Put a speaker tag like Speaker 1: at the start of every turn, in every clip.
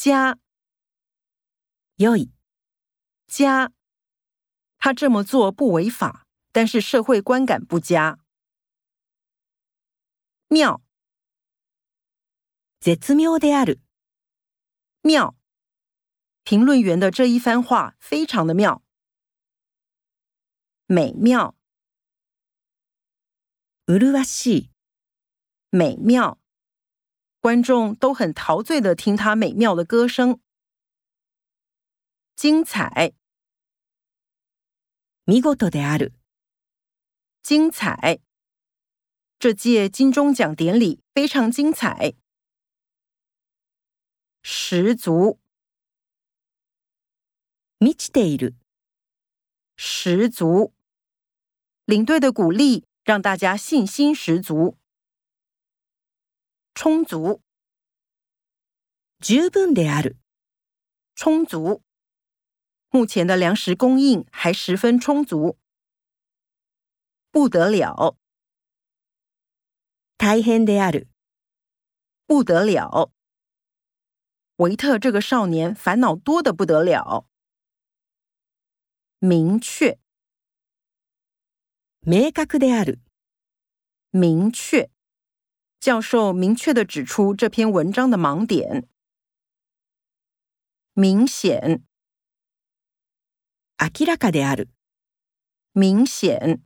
Speaker 1: 佳，
Speaker 2: 良い、
Speaker 1: 佳。他这么做不违法，但是社会观感不佳。妙，
Speaker 2: 絶妙である、
Speaker 1: 妙。评论员的这一番话非常的妙。美妙，
Speaker 2: 麗しい、
Speaker 1: 美妙。 观众都很陶醉的听他美妙的歌声。精彩，
Speaker 2: 見事である、
Speaker 1: 精彩。这届金钟奖典礼非常精彩。十足，
Speaker 2: 満ちている、
Speaker 1: 十足。领队的鼓励让大家信心十足。 充足，
Speaker 2: 十分である、
Speaker 1: 充足。目前的粮食供应还十分充足。不得了，
Speaker 2: 大変である、
Speaker 1: 不得了。维特这个少年烦恼多的不得了。明确，
Speaker 2: 明確である、
Speaker 1: 明确。 教授明确的指出这篇文章的盲点。明显，
Speaker 2: 明らかである、
Speaker 1: 明显。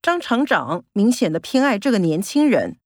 Speaker 1: 张厂长明显的偏爱这个年轻人。